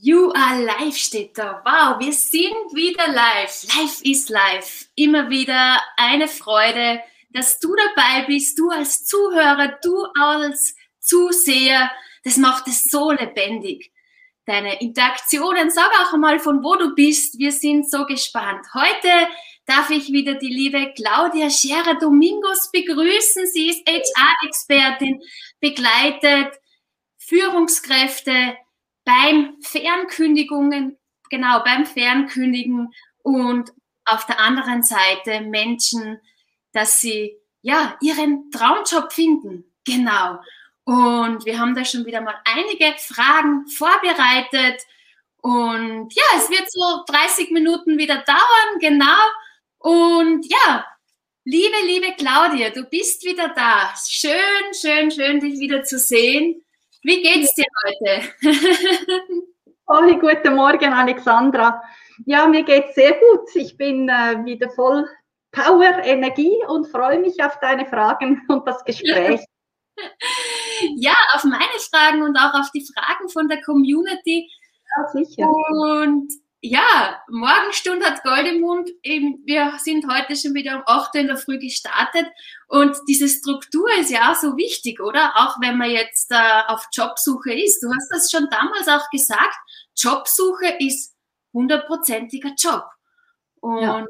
You are live steht da. Wow, wir sind wieder live. Live ist live. Immer wieder eine Freude, dass du dabei bist, du als Zuhörer, du als Zuseher. Das macht es so lebendig. Deine Interaktionen, sag auch einmal, von wo du bist. Wir sind so gespannt. Heute darf ich wieder die liebe Claudia Scherer Domingos begrüßen. Sie ist HR-Expertin, begleitet Führungskräfte, beim Fernkündigungen, genau, beim Fernkündigen und auf der anderen Seite Menschen, dass sie ja ihren Traumjob finden. Genau. Und wir haben da schon wieder mal einige Fragen vorbereitet. Und ja, es wird so 30 Minuten wieder dauern, genau. Und ja, liebe, liebe Claudia, du bist wieder da. Schön, schön, schön, dich wieder zu sehen. Wie geht's dir heute? Hallo, guten Morgen, Alexandra. Ja, mir geht's sehr gut. Ich bin äh, wieder voll Power, Energie und freue mich auf deine Fragen und das Gespräch. Ja, auf meine Fragen und auch auf die Fragen von der Community. Ja, sicher. Und ja, Morgenstund hat Goldemund. Eben, wir sind heute schon wieder um 8 Uhr in der Früh gestartet. Und diese Struktur ist ja auch so wichtig, oder? Auch wenn man jetzt äh, auf Jobsuche ist. Du hast das schon damals auch gesagt. Jobsuche ist hundertprozentiger Job. Und ja.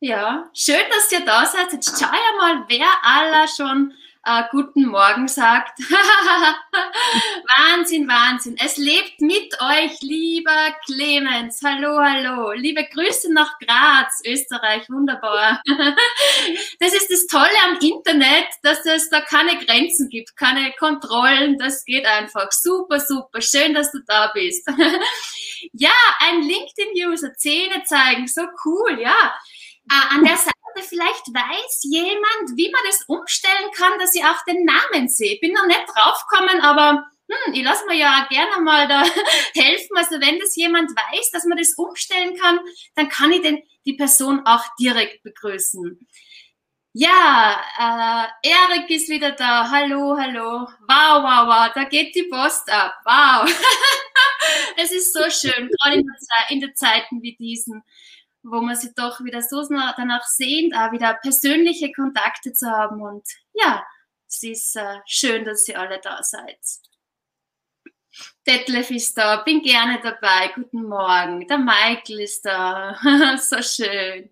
ja. schön, dass ihr da seid. Jetzt schau ja mal, wer aller schon äh, guten Morgen sagt. Wahnsinn, Wahnsinn. Es lebt mit euch, lieber Clemens. Hallo, hallo. Liebe Grüße nach Graz, Österreich. Wunderbar. das ist das Tolle am Internet, dass es da keine Grenzen gibt, keine Kontrollen. Das geht einfach. Super, super. Schön, dass du da bist. ja, ein LinkedIn-User, Zähne zeigen. So cool, ja. Äh, an der Seite vielleicht weiß jemand, wie man das umstellen kann, dass ich auch den Namen sehe. Bin noch nicht draufgekommen, aber hm, ich lasse mir ja gerne mal da helfen. Also wenn das jemand weiß, dass man das umstellen kann, dann kann ich den, die Person auch direkt begrüßen. Ja, äh, Erik ist wieder da. Hallo, hallo. Wow, wow, wow. Da geht die Post ab. Wow. es ist so schön, gerade in, in den Zeiten wie diesen wo man sich doch wieder so danach sehnt, auch wieder persönliche Kontakte zu haben. Und ja, es ist äh, schön, dass ihr alle da seid. Detlef ist da, bin gerne dabei. Guten Morgen. Der Michael ist da. so schön.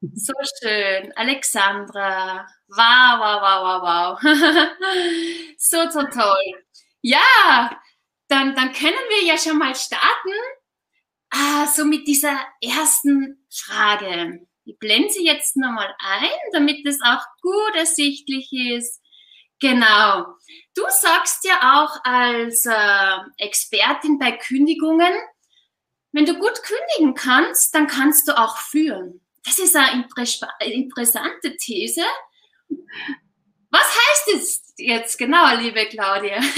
So schön. Alexandra. Wow, wow, wow, wow, wow. so, so toll. Ja, dann, dann können wir ja schon mal starten Ah, so mit dieser ersten Frage. Ich blende sie jetzt nochmal ein, damit es auch gut ersichtlich ist. Genau. Du sagst ja auch als äh, Expertin bei Kündigungen, wenn du gut kündigen kannst, dann kannst du auch führen. Das ist eine interessante These. Was heißt es jetzt genau, liebe Claudia?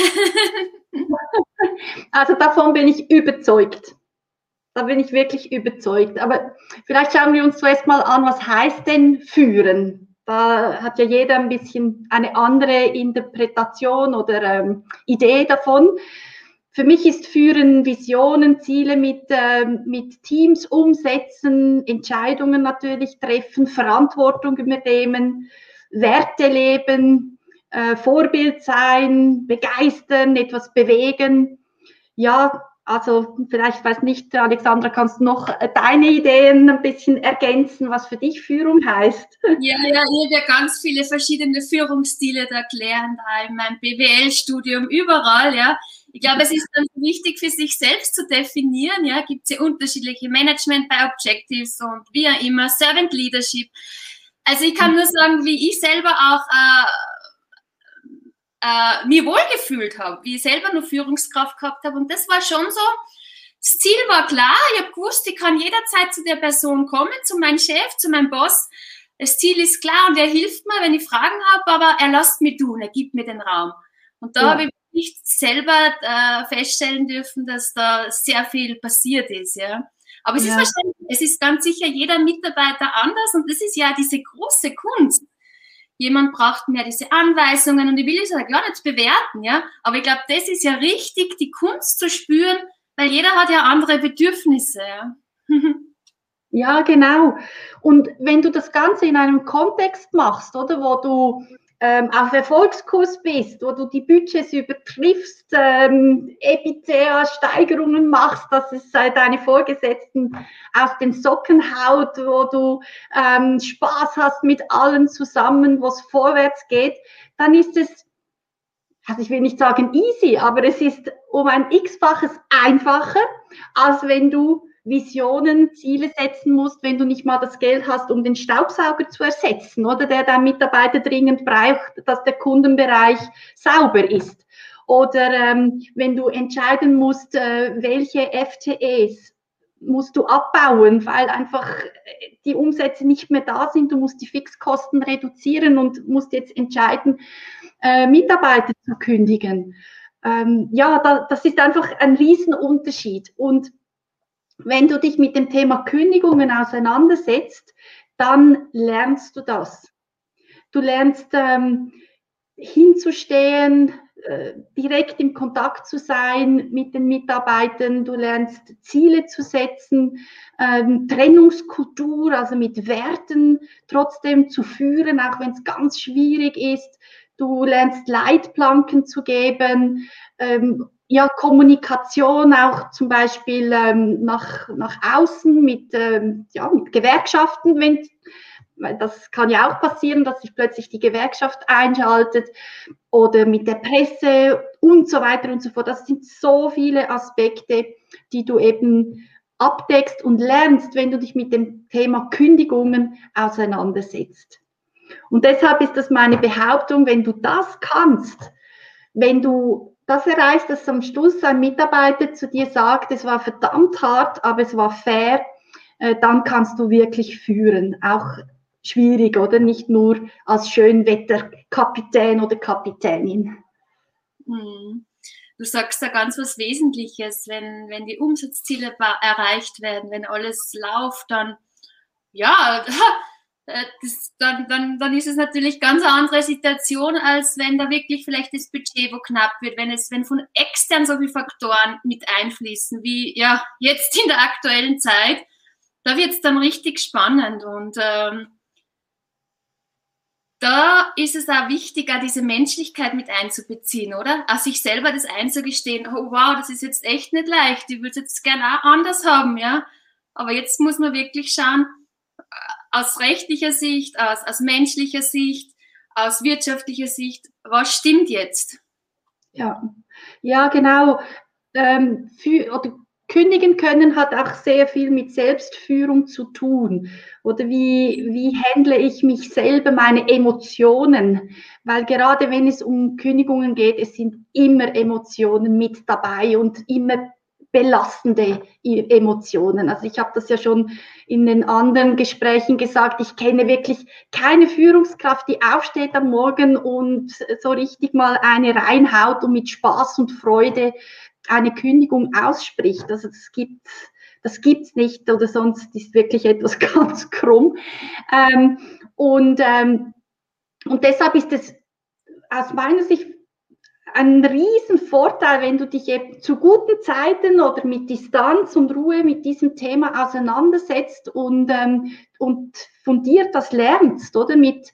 Also davon bin ich überzeugt. Da bin ich wirklich überzeugt. Aber vielleicht schauen wir uns zuerst mal an, was heißt denn führen? Da hat ja jeder ein bisschen eine andere Interpretation oder ähm, Idee davon. Für mich ist Führen Visionen, Ziele mit, äh, mit Teams umsetzen, Entscheidungen natürlich treffen, Verantwortung übernehmen, Werte leben, äh, Vorbild sein, begeistern, etwas bewegen. Ja, also vielleicht weiß nicht, Alexandra, kannst du noch deine Ideen ein bisschen ergänzen, was für dich Führung heißt? Ja, ja, ich habe ja ganz viele verschiedene Führungsstile da erklären, da in meinem BWL-Studium, überall, ja. Ich glaube, es ist dann wichtig für sich selbst zu definieren, ja, gibt es ja unterschiedliche Management bei Objectives und wie auch immer, Servant Leadership. Also ich kann nur sagen, wie ich selber auch äh, äh, mir wohlgefühlt habe, wie ich selber nur Führungskraft gehabt habe. Und das war schon so, das Ziel war klar, ich habe gewusst, ich kann jederzeit zu der Person kommen, zu meinem Chef, zu meinem Boss. Das Ziel ist klar und er hilft mir, wenn ich Fragen habe, aber er lässt mich tun, er gibt mir den Raum. Und da ja. habe ich nicht selber äh, feststellen dürfen, dass da sehr viel passiert ist. Ja. Aber es ja. ist wahrscheinlich, es ist ganz sicher jeder Mitarbeiter anders und das ist ja diese große Kunst jemand braucht mehr diese Anweisungen und ich will es ja gar nicht bewerten, ja. Aber ich glaube, das ist ja richtig, die Kunst zu spüren, weil jeder hat ja andere Bedürfnisse. Ja, genau. Und wenn du das Ganze in einem Kontext machst, oder wo du ähm, auf Erfolgskurs bist, wo du die Budgets übertriffst, ähm, EBITDA-Steigerungen machst, dass es äh, deine Vorgesetzten aus den Socken haut, wo du ähm, Spaß hast mit allen zusammen, wo es vorwärts geht, dann ist es, also ich will nicht sagen easy, aber es ist um ein x-faches einfacher, als wenn du Visionen, Ziele setzen musst, wenn du nicht mal das Geld hast, um den Staubsauger zu ersetzen oder der dein Mitarbeiter dringend braucht, dass der Kundenbereich sauber ist. Oder ähm, wenn du entscheiden musst, äh, welche FTEs musst du abbauen, weil einfach die Umsätze nicht mehr da sind. Du musst die Fixkosten reduzieren und musst jetzt entscheiden, äh, Mitarbeiter zu kündigen. Ähm, ja, da, das ist einfach ein Riesenunterschied. Und wenn du dich mit dem Thema Kündigungen auseinandersetzt, dann lernst du das. Du lernst ähm, hinzustehen, äh, direkt im Kontakt zu sein mit den Mitarbeitern, du lernst Ziele zu setzen, ähm, Trennungskultur, also mit Werten trotzdem zu führen, auch wenn es ganz schwierig ist. Du lernst Leitplanken zu geben, ähm, ja, Kommunikation auch zum Beispiel ähm, nach, nach außen mit, ähm, ja, mit Gewerkschaften, wenn, weil das kann ja auch passieren, dass sich plötzlich die Gewerkschaft einschaltet oder mit der Presse und so weiter und so fort. Das sind so viele Aspekte, die du eben abdeckst und lernst, wenn du dich mit dem Thema Kündigungen auseinandersetzt. Und deshalb ist das meine Behauptung, wenn du das kannst, wenn du das erreicht, dass am Schluss ein Mitarbeiter zu dir sagt, es war verdammt hart, aber es war fair, äh, dann kannst du wirklich führen. Auch schwierig, oder? Nicht nur als Schönwetterkapitän oder Kapitänin. Hm. Du sagst da ganz was Wesentliches, wenn, wenn die Umsatzziele erreicht werden, wenn alles läuft, dann ja, das, dann, dann, dann ist es natürlich ganz eine andere Situation, als wenn da wirklich vielleicht das Budget wo knapp wird, wenn es, wenn von extern so viele Faktoren mit einfließen, wie ja jetzt in der aktuellen Zeit, da wird es dann richtig spannend und ähm, da ist es auch wichtig, auch diese Menschlichkeit mit einzubeziehen, oder? Auch sich selber das einzugestehen, oh wow, das ist jetzt echt nicht leicht, ich würde es jetzt gerne auch anders haben, ja. Aber jetzt muss man wirklich schauen, aus rechtlicher Sicht, aus, aus menschlicher Sicht, aus wirtschaftlicher Sicht, was stimmt jetzt? Ja, ja genau. Ähm, für, oder kündigen können hat auch sehr viel mit Selbstführung zu tun. Oder wie, wie handle ich mich selber, meine Emotionen? Weil gerade wenn es um Kündigungen geht, es sind immer Emotionen mit dabei und immer belastende Emotionen. Also ich habe das ja schon in den anderen Gesprächen gesagt, ich kenne wirklich keine Führungskraft, die aufsteht am Morgen und so richtig mal eine reinhaut und mit Spaß und Freude eine Kündigung ausspricht. Also das gibt das gibt's nicht oder sonst ist wirklich etwas ganz krumm. Ähm, und, ähm, und deshalb ist es aus meiner Sicht ein Riesenvorteil, wenn du dich eben zu guten Zeiten oder mit Distanz und Ruhe mit diesem Thema auseinandersetzt und, ähm, und fundiert das lernst, oder? Mit,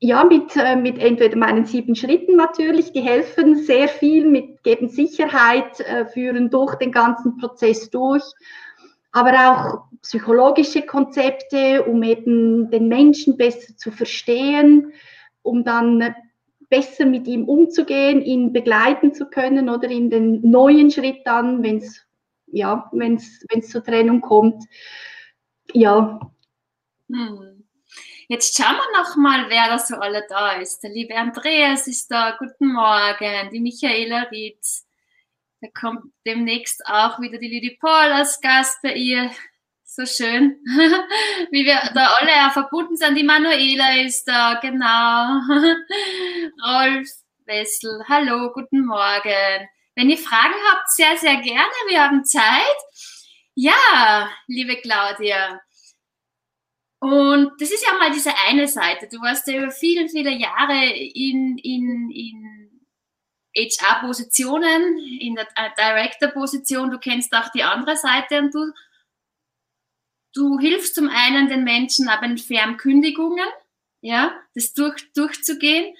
ja, mit, äh, mit entweder meinen sieben Schritten natürlich, die helfen sehr viel, mit, geben Sicherheit, äh, führen durch den ganzen Prozess durch, aber auch psychologische Konzepte, um eben den Menschen besser zu verstehen, um dann besser mit ihm umzugehen, ihn begleiten zu können oder in den neuen Schritt dann, wenn es ja, wenn's, wenn's zur Trennung kommt. Ja. Hm. Jetzt schauen wir noch mal, wer da so alle da ist. Der liebe Andreas ist da. Guten Morgen. Die Michaela Rietz. Da kommt demnächst auch wieder die Lili Paul als Gast bei ihr so schön, wie wir da alle ja verbunden sind. Die Manuela ist da, genau. Rolf Wessel, hallo, guten Morgen. Wenn ihr Fragen habt, sehr, sehr gerne. Wir haben Zeit. Ja, liebe Claudia. Und das ist ja mal diese eine Seite. Du warst ja über viele, viele Jahre in, in, in HR-Positionen, in der Director-Position, du kennst auch die andere Seite und du, du hilfst zum einen den Menschen aber in fairen Kündigungen, ja, das durch, durchzugehen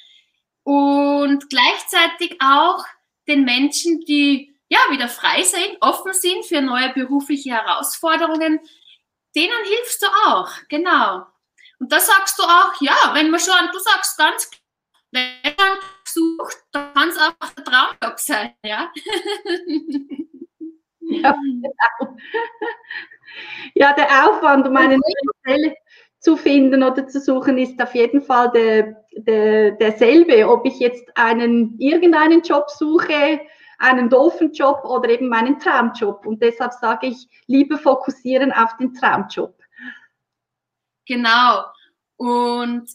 und gleichzeitig auch den Menschen, die ja wieder frei sind, offen sind für neue berufliche Herausforderungen, denen hilfst du auch, genau. Und da sagst du auch, ja, wenn man schon, du sagst ganz wenn man sucht, dann kann es auch der Traumjob sein, ja. ja, genau. Ja, der Aufwand, um eine neue Stelle zu finden oder zu suchen, ist auf jeden Fall der, der, derselbe, ob ich jetzt einen irgendeinen Job suche, einen doofen Job oder eben meinen Traumjob. Und deshalb sage ich, lieber fokussieren auf den Traumjob. Genau. Und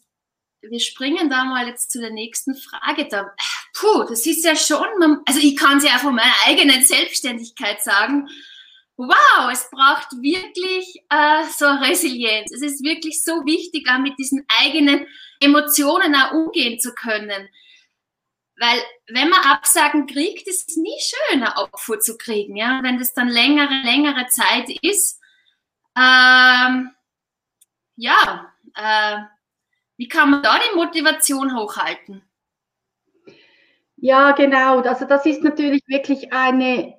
wir springen da mal jetzt zu der nächsten Frage. Da, puh, das ist ja schon, also ich kann es ja von meiner eigenen Selbstständigkeit sagen. Wow, es braucht wirklich äh, so Resilienz. Es ist wirklich so wichtig, auch mit diesen eigenen Emotionen auch umgehen zu können. Weil wenn man Absagen kriegt, ist es nie schön, ein Opfer zu kriegen. Ja? Wenn das dann längere, längere Zeit ist, ähm, ja, äh, wie kann man da die Motivation hochhalten? Ja, genau. Also das ist natürlich wirklich eine,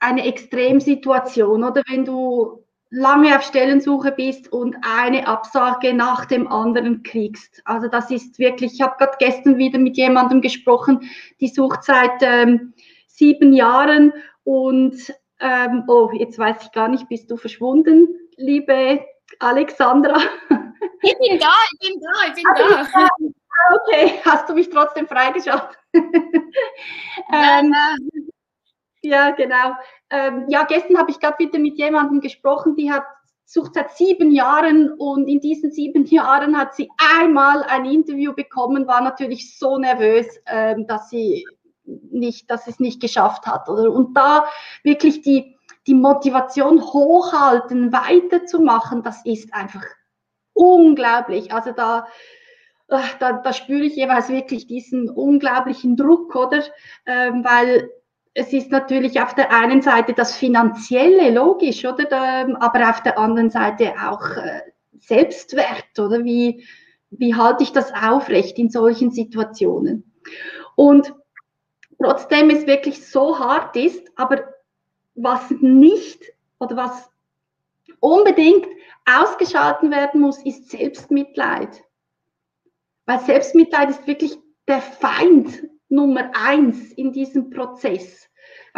eine Extremsituation, oder wenn du lange auf Stellensuche bist und eine Absage nach dem anderen kriegst. Also das ist wirklich, ich habe gerade gestern wieder mit jemandem gesprochen, die sucht seit ähm, sieben Jahren und ähm, oh, jetzt weiß ich gar nicht, bist du verschwunden, liebe Alexandra? Ich bin da, ich bin da, ich bin ah, da. Okay, hast du mich trotzdem freigeschaltet? ähm, ja, genau. Ähm, ja, gestern habe ich gerade wieder mit jemandem gesprochen, die hat sucht seit sieben Jahren und in diesen sieben Jahren hat sie einmal ein Interview bekommen, war natürlich so nervös, ähm, dass sie nicht, dass es nicht geschafft hat. Oder? Und da wirklich die, die Motivation hochhalten, weiterzumachen, das ist einfach unglaublich. Also da, äh, da, da spüre ich jeweils wirklich diesen unglaublichen Druck, oder? Ähm, weil es ist natürlich auf der einen Seite das Finanzielle, logisch, oder? aber auf der anderen Seite auch äh, Selbstwert, oder? Wie, wie halte ich das aufrecht in solchen Situationen? Und trotzdem es wirklich so hart ist, aber was nicht oder was unbedingt ausgeschalten werden muss, ist Selbstmitleid. Weil Selbstmitleid ist wirklich der Feind Nummer eins in diesem Prozess.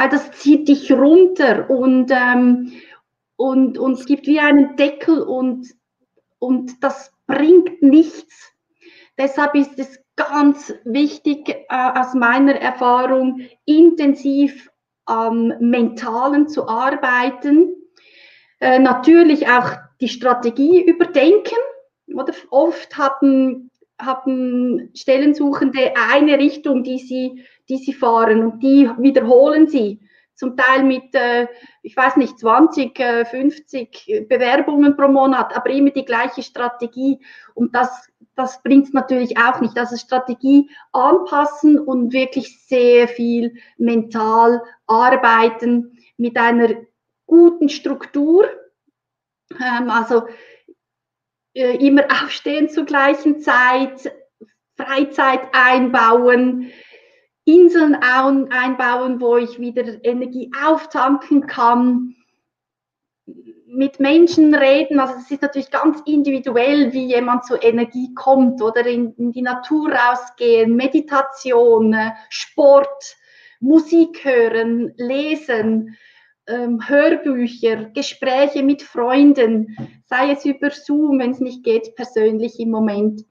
Das zieht dich runter und, ähm, und, und es gibt wie einen Deckel und, und das bringt nichts. Deshalb ist es ganz wichtig, äh, aus meiner Erfahrung, intensiv am Mentalen zu arbeiten. Äh, natürlich auch die Strategie überdenken. Oder oft haben, haben Stellensuchende eine Richtung, die sie, die sie fahren und die wiederholen sie. Zum Teil mit, äh, ich weiß nicht, 20, äh, 50 Bewerbungen pro Monat, aber immer die gleiche Strategie. Und das, das bringt es natürlich auch nicht. Also Strategie anpassen und wirklich sehr viel mental arbeiten mit einer guten Struktur ähm, also äh, immer aufstehen zur gleichen Zeit, Freizeit einbauen, Inseln einbauen, wo ich wieder Energie auftanken kann, mit Menschen reden. Also es ist natürlich ganz individuell, wie jemand zur Energie kommt oder in, in die Natur rausgehen, Meditation, äh, Sport, Musik hören, lesen ähm, Hörbücher, Gespräche mit Freunden, sei es über Zoom, wenn es nicht geht, persönlich im Moment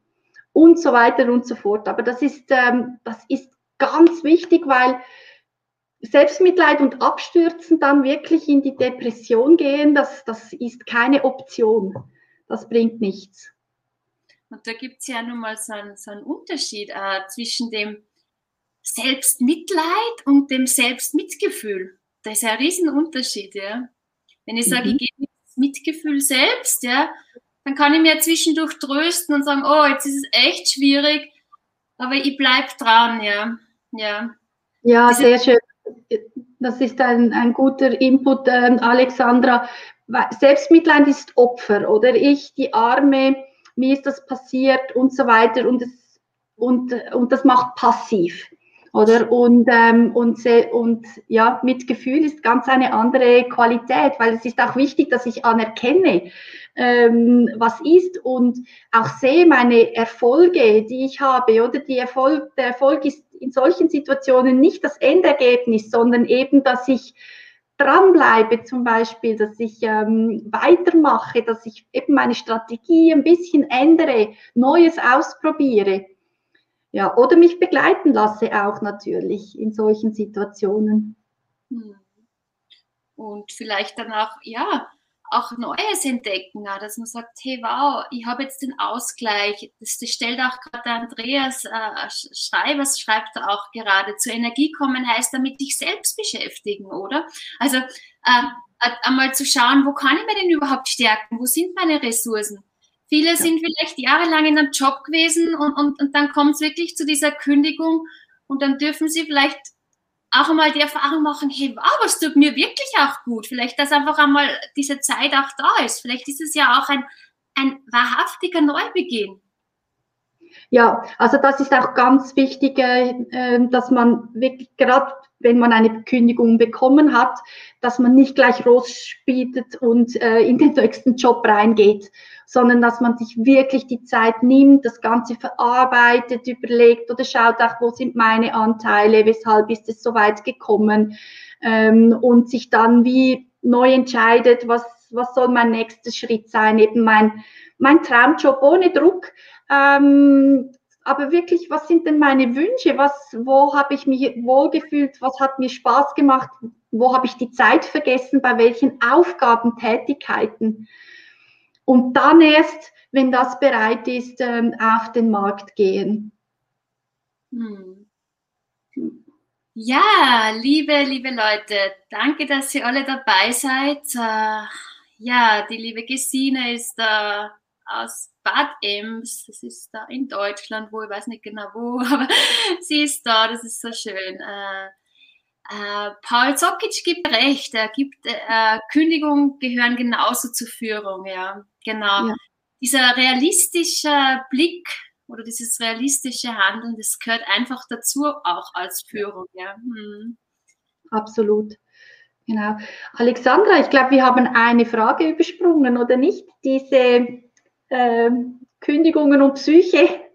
und so weiter und so fort. Aber das ist, ähm, das ist ganz wichtig, weil Selbstmitleid und Abstürzen dann wirklich in die Depression gehen, das, das ist keine Option. Das bringt nichts. Und da gibt es ja nun mal so einen, so einen Unterschied äh, zwischen dem Selbstmitleid und dem Selbstmitgefühl das ist ein Riesenunterschied, ja. Wenn ich sage, mhm. ich gebe das Mitgefühl selbst, ja, dann kann ich mir zwischendurch trösten und sagen, oh, jetzt ist es echt schwierig, aber ich bleibe dran, ja. Ja. Ja, sehr schön. Das ist ein, ein guter Input, äh, Alexandra. Selbstmitleid ist Opfer, oder? Ich, die Arme, mir ist das passiert und so weiter und, es, und, und das macht passiv. Oder? Und, ähm, und, und ja, Mitgefühl ist ganz eine andere Qualität, weil es ist auch wichtig, dass ich anerkenne, ähm, was ist und auch sehe meine Erfolge, die ich habe. Oder die Erfolg, der Erfolg ist in solchen Situationen nicht das Endergebnis, sondern eben, dass ich dranbleibe zum Beispiel, dass ich ähm, weitermache, dass ich eben meine Strategie ein bisschen ändere, Neues ausprobiere. Ja, oder mich begleiten lasse auch natürlich in solchen Situationen. Hm. Und vielleicht dann auch, ja, auch Neues entdecken, dass man sagt, hey wow, ich habe jetzt den Ausgleich. Das, das stellt auch gerade der Andreas äh, Schreibers, schreibt er auch gerade, zur Energie kommen heißt damit dich selbst beschäftigen, oder? Also äh, einmal zu schauen, wo kann ich mir denn überhaupt stärken? Wo sind meine Ressourcen? Viele ja. sind vielleicht jahrelang in einem Job gewesen und, und, und dann kommt es wirklich zu dieser Kündigung und dann dürfen sie vielleicht auch einmal die Erfahrung machen, hey, wow, was tut mir wirklich auch gut. Vielleicht, dass einfach einmal diese Zeit auch da ist. Vielleicht ist es ja auch ein, ein wahrhaftiger Neubeginn. Ja, also das ist auch ganz wichtig, äh, dass man wirklich gerade, wenn man eine Kündigung bekommen hat, dass man nicht gleich rausspietet und äh, in den nächsten Job reingeht, sondern dass man sich wirklich die Zeit nimmt, das Ganze verarbeitet, überlegt oder schaut auch, wo sind meine Anteile, weshalb ist es so weit gekommen ähm, und sich dann wie neu entscheidet, was, was soll mein nächster Schritt sein, eben mein, mein Traumjob ohne Druck. Ähm, aber wirklich, was sind denn meine Wünsche? Was, wo habe ich mich wohlgefühlt? Was hat mir Spaß gemacht? Wo habe ich die Zeit vergessen? Bei welchen Aufgaben, Tätigkeiten? und dann erst, wenn das bereit ist, ähm, auf den Markt gehen. Hm. Ja, liebe, liebe Leute, danke, dass ihr alle dabei seid. Ja, die liebe Gesine ist da aus Bad Ems, das ist da in Deutschland, wo ich weiß nicht genau wo, aber sie ist da, das ist so schön. Äh, äh, Paul Zokic gibt recht, er gibt, äh, Kündigungen gehören genauso zur Führung, ja, genau. Ja. Dieser realistische Blick oder dieses realistische Handeln, das gehört einfach dazu, auch als Führung, ja. Hm. Absolut. Genau. Alexandra, ich glaube, wir haben eine Frage übersprungen, oder nicht? Diese äh, Kündigungen und Psyche.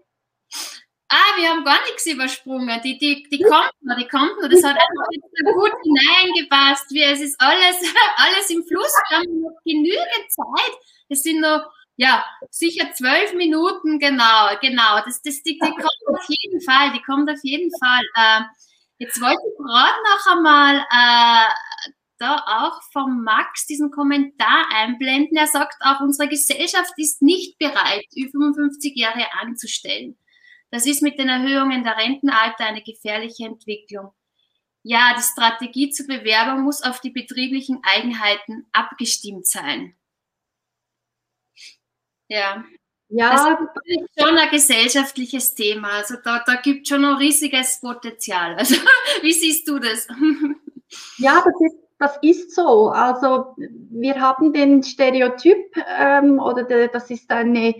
Ah, wir haben gar nichts übersprungen. Die, die, die kommt noch, die kommt noch. Das hat einfach so gut hineingepasst. Wie, es ist alles, alles im Fluss. Wir haben noch genügend Zeit. Es sind noch, ja, sicher zwölf Minuten, genau, genau. Das, das, die, die kommt auf jeden Fall, die kommt auf jeden Fall. Äh, jetzt wollte ich gerade noch einmal äh, da auch vom Max diesen Kommentar einblenden. Er sagt auch, unsere Gesellschaft ist nicht bereit, über 55 Jahre anzustellen. Das ist mit den Erhöhungen der Rentenalter eine gefährliche Entwicklung. Ja, die Strategie zur Bewerbung muss auf die betrieblichen Eigenheiten abgestimmt sein. Ja. Ja, das ist schon ein gesellschaftliches Thema. Also da, da gibt es schon ein riesiges Potenzial. Also wie siehst du das? Ja, das ist, das ist so. Also wir haben den Stereotyp ähm, oder de, das ist eine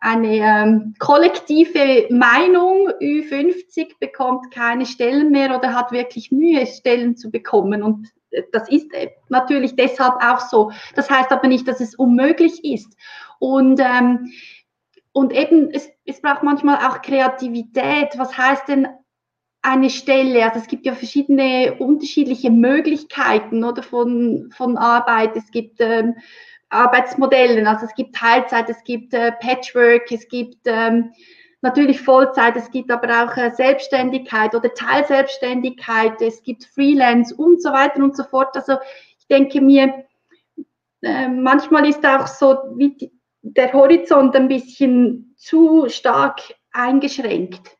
eine ähm, kollektive Meinung, Ü50 bekommt keine Stellen mehr oder hat wirklich Mühe, Stellen zu bekommen. Und äh, das ist äh, natürlich deshalb auch so. Das heißt aber nicht, dass es unmöglich ist. Und, ähm, und eben, es, es braucht manchmal auch Kreativität. Was heißt denn eine Stelle? Also es gibt ja verschiedene unterschiedliche Möglichkeiten oder von, von Arbeit. Es gibt ähm, Arbeitsmodellen. Also es gibt Teilzeit, es gibt äh, Patchwork, es gibt ähm, natürlich Vollzeit, es gibt aber auch äh, Selbstständigkeit oder Teilselbstständigkeit, es gibt Freelance und so weiter und so fort. Also ich denke mir, äh, manchmal ist auch so wie die, der Horizont ein bisschen zu stark eingeschränkt.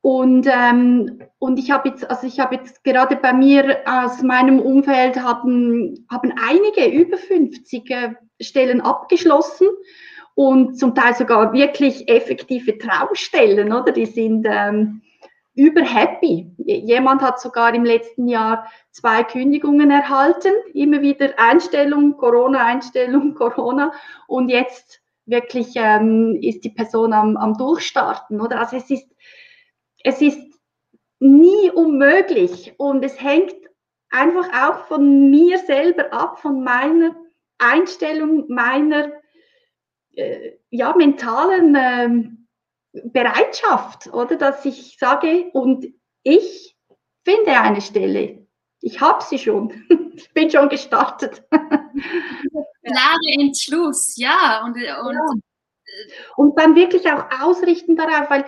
Und, ähm, und ich habe jetzt, also ich habe jetzt gerade bei mir aus meinem Umfeld haben, haben einige über 50 äh, Stellen abgeschlossen und zum Teil sogar wirklich effektive Traumstellen, oder? Die sind, ähm, überhappy. Jemand hat sogar im letzten Jahr zwei Kündigungen erhalten, immer wieder Einstellung, Corona, Einstellung, Corona und jetzt wirklich ähm, ist die Person am, am Durchstarten, oder? Also es ist, es ist nie unmöglich und es hängt einfach auch von mir selber ab, von meiner Einstellung, meiner äh, ja, mentalen äh, Bereitschaft, oder dass ich sage, und ich finde eine Stelle. Ich habe sie schon. Ich bin schon gestartet. Klare Entschluss, ja. Und, und, ja. und dann wirklich auch ausrichten darauf, weil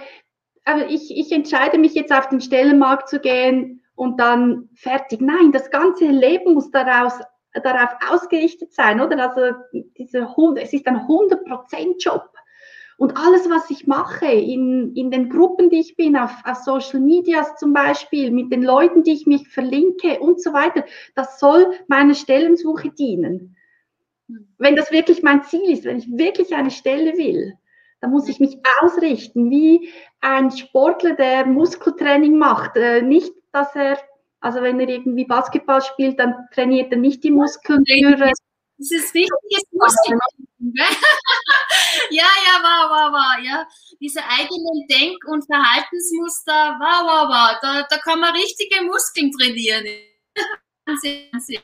also ich, ich entscheide mich jetzt auf den Stellenmarkt zu gehen und dann fertig. Nein, das ganze Leben muss daraus, darauf ausgerichtet sein, oder? Also diese, es ist ein 100%-Job. Und alles, was ich mache in, in den Gruppen, die ich bin, auf, auf Social Medias zum Beispiel, mit den Leuten, die ich mich verlinke und so weiter, das soll meiner Stellensuche dienen. Wenn das wirklich mein Ziel ist, wenn ich wirklich eine Stelle will, dann muss ich mich ausrichten, wie ein Sportler, der Muskeltraining macht. Äh, nicht, dass er, also wenn er irgendwie Basketball spielt, dann trainiert er nicht die Muskeln für das ist wichtiges Muskeln. ja, ja, wow, wow, wow, ja. Diese eigenen Denk- und Verhaltensmuster, wow, wow, wow, da, da kann man richtige Muskeln trainieren. Wahnsinn, Wahnsinn.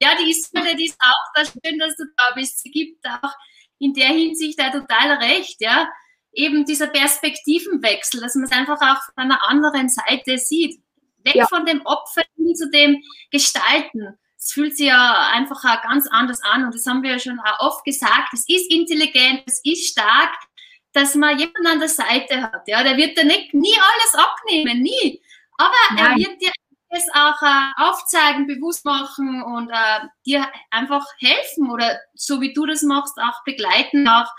Ja, die Isabelle, die ist auch da schön, dass du da bist. Sie gibt auch in der Hinsicht da total recht, ja. Eben dieser Perspektivenwechsel, dass man es einfach auch von einer anderen Seite sieht. Weg ja. von dem Opfer hin zu dem Gestalten es fühlt sich ja einfach auch ganz anders an. Und das haben wir ja schon auch oft gesagt. Es ist intelligent, es ist stark, dass man jemanden an der Seite hat. Ja, der wird dir nicht, nie alles abnehmen, nie. Aber Nein. er wird dir es auch äh, aufzeigen, bewusst machen und äh, dir einfach helfen oder so wie du das machst, auch begleiten, auch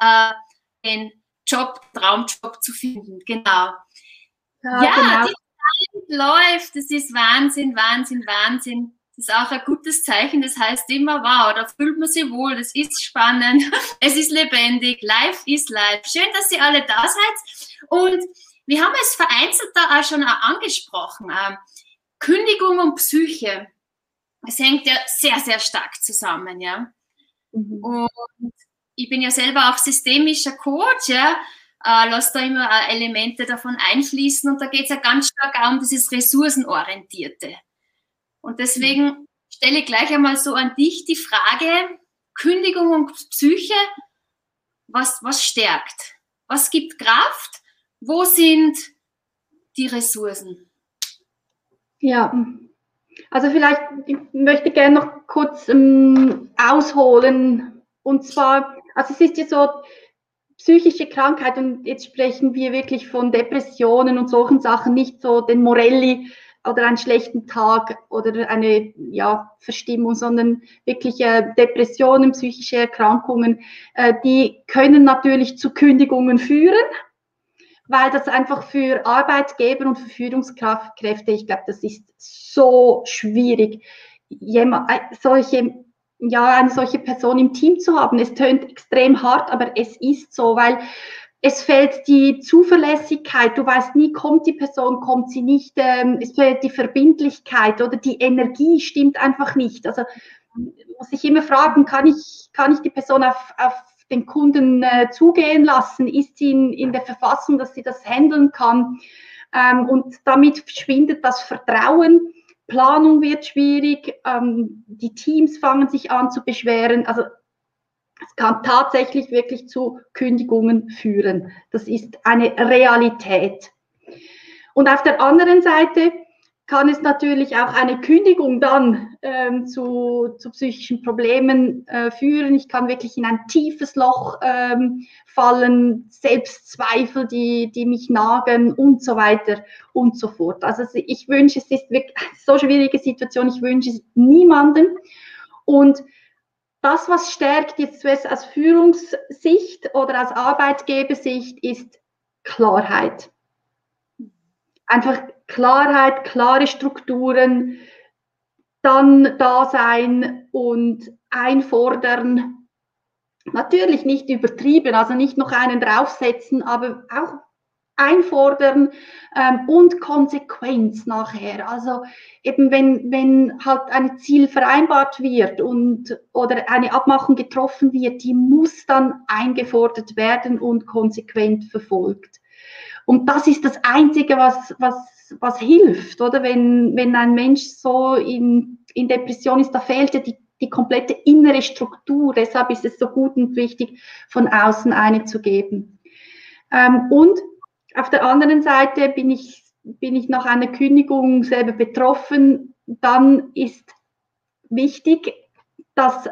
äh, den Job, Traumjob zu finden. Genau. Ja, ja genau. die Zeit läuft, das ist Wahnsinn, Wahnsinn, Wahnsinn. Das ist auch ein gutes Zeichen. Das heißt immer, wow, da fühlt man sich wohl, das ist spannend, es ist lebendig, live ist live. Schön, dass ihr alle da seid. Und wir haben es vereinzelt da auch schon auch angesprochen. Kündigung und Psyche. Es hängt ja sehr, sehr stark zusammen, ja. Mhm. Und ich bin ja selber auch systemischer Coach, ja. Äh, lass da immer Elemente davon einfließen und da geht es ja ganz stark auch um dieses Ressourcenorientierte. Und deswegen stelle ich gleich einmal so an dich die Frage, Kündigung und Psyche, was, was stärkt? Was gibt Kraft? Wo sind die Ressourcen? Ja, also vielleicht ich möchte gerne noch kurz ähm, ausholen. Und zwar, also es ist ja so, psychische Krankheit und jetzt sprechen wir wirklich von Depressionen und solchen Sachen, nicht so den Morelli, oder einen schlechten Tag oder eine ja, Verstimmung, sondern wirklich äh, Depressionen, psychische Erkrankungen, äh, die können natürlich zu Kündigungen führen, weil das einfach für Arbeitgeber und für Führungskräfte, ich glaube, das ist so schwierig, jemand, äh, solche, ja, eine solche Person im Team zu haben. Es tönt extrem hart, aber es ist so, weil es fehlt die Zuverlässigkeit, du weißt nie, kommt die Person, kommt sie nicht, ähm, es fehlt die Verbindlichkeit oder die Energie stimmt einfach nicht. Also muss ich immer fragen, kann ich, kann ich die Person auf, auf den Kunden äh, zugehen lassen? Ist sie in, in der Verfassung, dass sie das handeln kann? Ähm, und damit schwindet das Vertrauen. Planung wird schwierig, ähm, die Teams fangen sich an zu beschweren. Also es kann tatsächlich wirklich zu Kündigungen führen. Das ist eine Realität. Und auf der anderen Seite kann es natürlich auch eine Kündigung dann ähm, zu, zu, psychischen Problemen äh, führen. Ich kann wirklich in ein tiefes Loch ähm, fallen, Selbstzweifel, die, die mich nagen und so weiter und so fort. Also ich wünsche, es ist wirklich eine so schwierige Situation, ich wünsche es niemandem. Und das, was stärkt jetzt aus Führungssicht oder aus Arbeitgebersicht, ist Klarheit. Einfach Klarheit, klare Strukturen, dann da sein und einfordern. Natürlich nicht übertrieben, also nicht noch einen draufsetzen, aber auch einfordern ähm, und Konsequenz nachher. Also eben wenn, wenn halt ein Ziel vereinbart wird und oder eine Abmachung getroffen wird, die muss dann eingefordert werden und konsequent verfolgt. Und das ist das Einzige, was, was, was hilft, oder? Wenn, wenn ein Mensch so in, in Depression ist, da fehlt ja die, die komplette innere Struktur. Deshalb ist es so gut und wichtig, von außen eine zu geben. Ähm, und auf der anderen Seite bin ich, bin ich nach einer Kündigung selber betroffen. Dann ist wichtig, das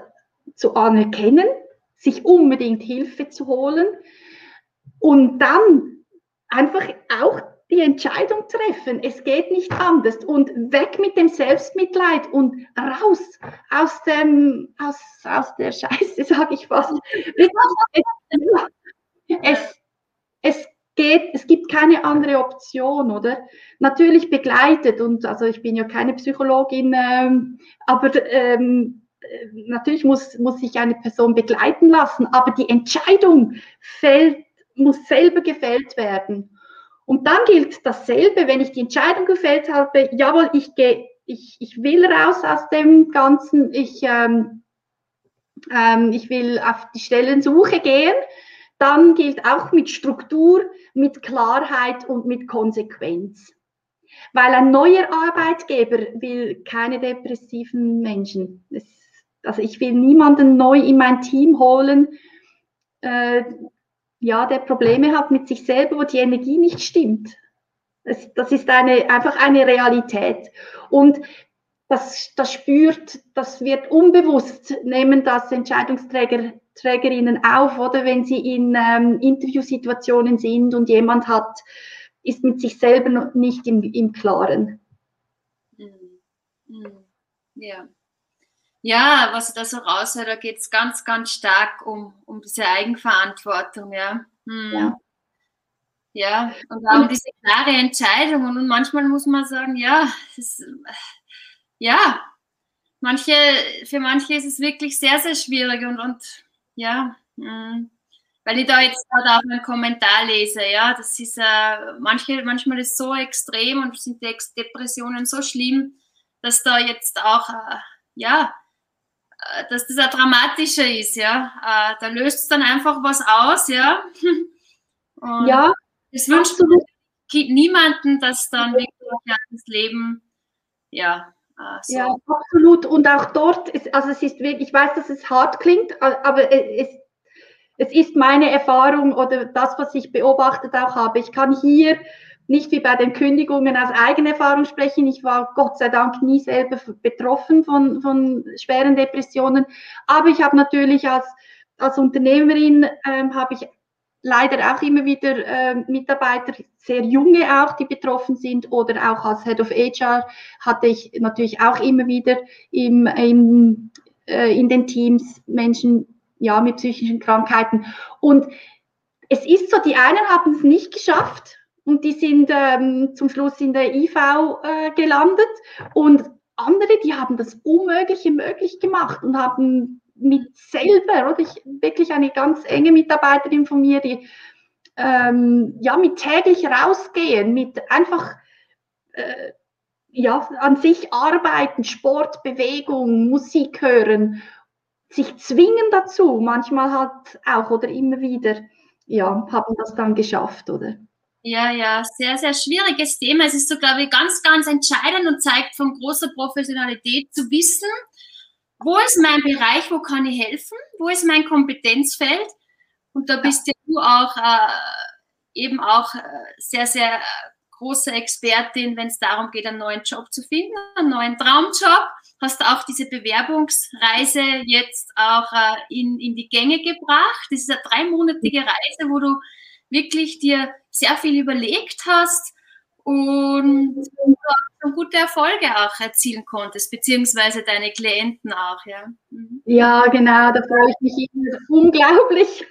zu anerkennen, sich unbedingt Hilfe zu holen und dann einfach auch die Entscheidung treffen. Es geht nicht anders und weg mit dem Selbstmitleid und raus aus dem aus, aus der Scheiße, sage ich fast. Es, es geht, es gibt keine andere Option, oder? Natürlich begleitet und also ich bin ja keine Psychologin, ähm, aber ähm, natürlich muss, muss sich eine Person begleiten lassen, aber die Entscheidung fällt, muss selber gefällt werden. Und dann gilt dasselbe, wenn ich die Entscheidung gefällt habe, jawohl, ich gehe, ich, ich will raus aus dem Ganzen, ich, ähm, ähm, ich will auf die Stellensuche gehen, dann gilt auch mit Struktur, mit Klarheit und mit Konsequenz. Weil ein neuer Arbeitgeber will keine depressiven Menschen. Es, also ich will niemanden neu in mein Team holen, äh, ja, der Probleme hat mit sich selber, wo die Energie nicht stimmt. Das, das ist eine, einfach eine Realität. Und das, das spürt, das wird unbewusst, nehmen das Entscheidungsträger Trägerinnen auf, oder wenn sie in ähm, Interviewsituationen sind und jemand hat, ist mit sich selber nicht im, im Klaren. Mhm. Mhm. Ja. Ja, was ich da so raushöre, da geht es ganz, ganz stark um, um diese Eigenverantwortung, ja. Hm. Ja. Ja, und auch um diese klare Entscheidung. Und manchmal muss man sagen, ja, es, ja, manche, für manche ist es wirklich sehr, sehr schwierig und, und ja, mh, hm, weil ich da jetzt gerade auch einen Kommentar lese, ja, das ist äh, manche, manchmal ist so extrem und sind die Depressionen so schlimm, dass da jetzt auch, äh, ja, dass das ein dramatischer ist, ja. Äh, da löst es dann einfach was aus, ja. Und ja. Es wünscht niemanden, dass dann wirklich das Leben, ja, Ah, so. Ja, absolut. Und auch dort, ist, also es ist wirklich, ich weiß, dass es hart klingt, aber es, es ist meine Erfahrung oder das, was ich beobachtet auch habe. Ich kann hier nicht wie bei den Kündigungen aus eigener Erfahrung sprechen. Ich war Gott sei Dank nie selber betroffen von, von schweren Depressionen. Aber ich habe natürlich als, als Unternehmerin, ähm, habe ich leider auch immer wieder äh, Mitarbeiter, sehr junge auch, die betroffen sind oder auch als Head of HR hatte ich natürlich auch immer wieder im, im, äh, in den Teams Menschen ja, mit psychischen Krankheiten. Und es ist so, die einen haben es nicht geschafft und die sind ähm, zum Schluss in der IV äh, gelandet. Und andere, die haben das Unmögliche möglich gemacht und haben mit selber, oder? Ich wirklich eine ganz enge Mitarbeiterin von mir, die ähm, ja mit täglich rausgehen, mit einfach äh, ja an sich arbeiten, Sport, Bewegung, Musik hören, sich zwingen dazu, manchmal halt auch oder immer wieder, ja, haben das dann geschafft, oder? Ja, ja, sehr, sehr schwieriges Thema. Es ist so, glaube ich, ganz, ganz entscheidend und zeigt von großer Professionalität zu wissen, wo ist mein Bereich, wo kann ich helfen, wo ist mein Kompetenzfeld. Und da bist ja du auch äh, eben auch äh, sehr, sehr große Expertin, wenn es darum geht, einen neuen Job zu finden, einen neuen Traumjob. Hast auch diese Bewerbungsreise jetzt auch äh, in, in die Gänge gebracht. Das ist eine dreimonatige Reise, wo du wirklich dir sehr viel überlegt hast und gute Erfolge auch erzielen konntest, beziehungsweise deine Klienten auch, ja. Mhm. Ja, genau, da freue ich mich immer unglaublich,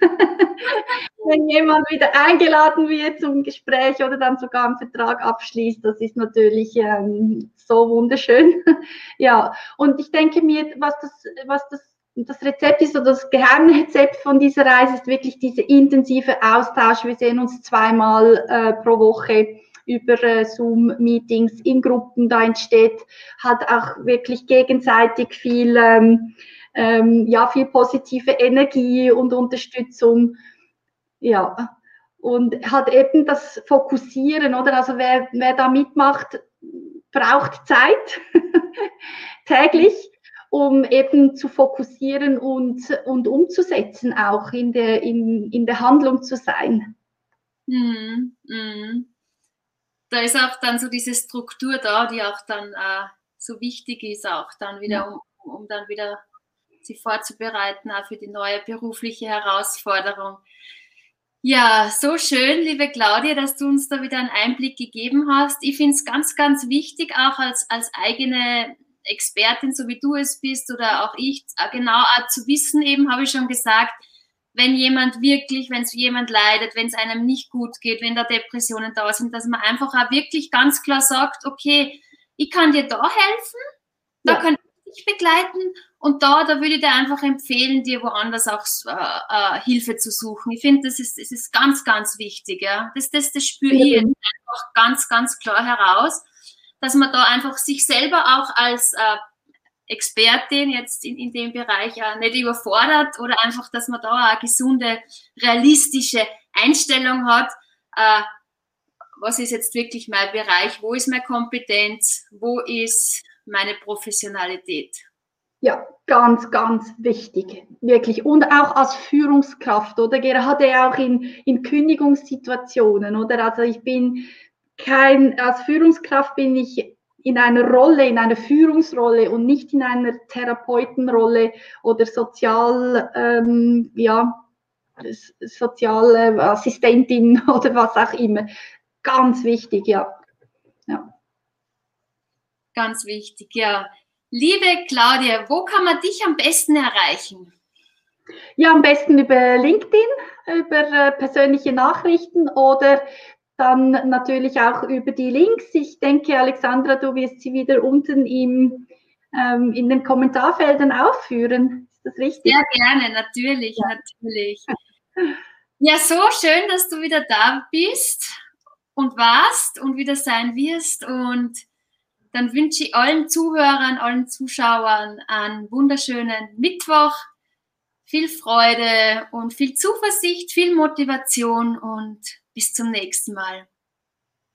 wenn jemand wieder eingeladen wird zum Gespräch oder dann sogar einen Vertrag abschließt. Das ist natürlich ähm, so wunderschön. ja, und ich denke mir, was das, was das das Rezept ist oder das Geheimrezept von dieser Reise ist wirklich dieser intensive Austausch. Wir sehen uns zweimal äh, pro Woche über äh, Zoom-Meetings in Gruppen. Da entsteht halt auch wirklich gegenseitig viel, ähm, ähm, ja, viel positive Energie und Unterstützung. Ja, und hat eben das Fokussieren, oder? Also wer, wer da mitmacht, braucht Zeit täglich um eben zu fokussieren und, und umzusetzen, auch in der, in, in der Handlung zu sein. Mm, mm. Da ist auch dann so diese Struktur da, die auch dann äh, so wichtig ist, auch dann wieder, um, um dann wieder sie vorzubereiten, auch für die neue berufliche Herausforderung. Ja, so schön, liebe Claudia, dass du uns da wieder einen Einblick gegeben hast. Ich finde es ganz, ganz wichtig, auch als, als eigene Expertin, so wie du es bist oder auch ich, äh, genau zu wissen, eben habe ich schon gesagt, wenn jemand wirklich, wenn es jemand leidet, wenn es einem nicht gut geht, wenn da Depressionen da sind, dass man einfach auch wirklich ganz klar sagt, okay, ich kann dir da helfen, da ja. kann ich dich begleiten und da, da würde ich dir einfach empfehlen, dir woanders auch äh, äh, Hilfe zu suchen. Ich finde, das ist, das ist ganz, ganz wichtig. Ja? Das, das, das spüre ich jetzt einfach ganz, ganz klar heraus dass man da einfach sich selber auch als äh, Expertin jetzt in, in dem Bereich äh, nicht überfordert oder einfach, dass man da eine gesunde, realistische Einstellung hat. Äh, was ist jetzt wirklich mein Bereich? Wo ist meine Kompetenz? Wo ist meine Professionalität? Ja, ganz, ganz wichtig, wirklich. Und auch als Führungskraft, oder? Gerade auch in, in Kündigungssituationen, oder? Also ich bin kein, als Führungskraft bin ich in einer Rolle, in einer Führungsrolle und nicht in einer Therapeutenrolle oder Sozial, ähm, ja, soziale Assistentin oder was auch immer. Ganz wichtig, ja. ja. Ganz wichtig, ja. Liebe Claudia, wo kann man dich am besten erreichen? Ja, am besten über LinkedIn, über äh, persönliche Nachrichten oder dann natürlich auch über die Links. Ich denke, Alexandra, du wirst sie wieder unten im, ähm, in den Kommentarfeldern aufführen. Ist das richtig? Sehr gerne, natürlich, ja. natürlich. Ja, so schön, dass du wieder da bist und warst und wieder sein wirst. Und dann wünsche ich allen Zuhörern, allen Zuschauern einen wunderschönen Mittwoch. Viel Freude und viel Zuversicht, viel Motivation und bis zum nächsten Mal.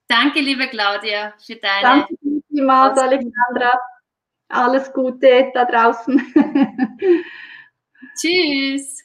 Danke, liebe Claudia, für deine. Danke vielmals, Alexandra. Alles Gute da draußen. Tschüss.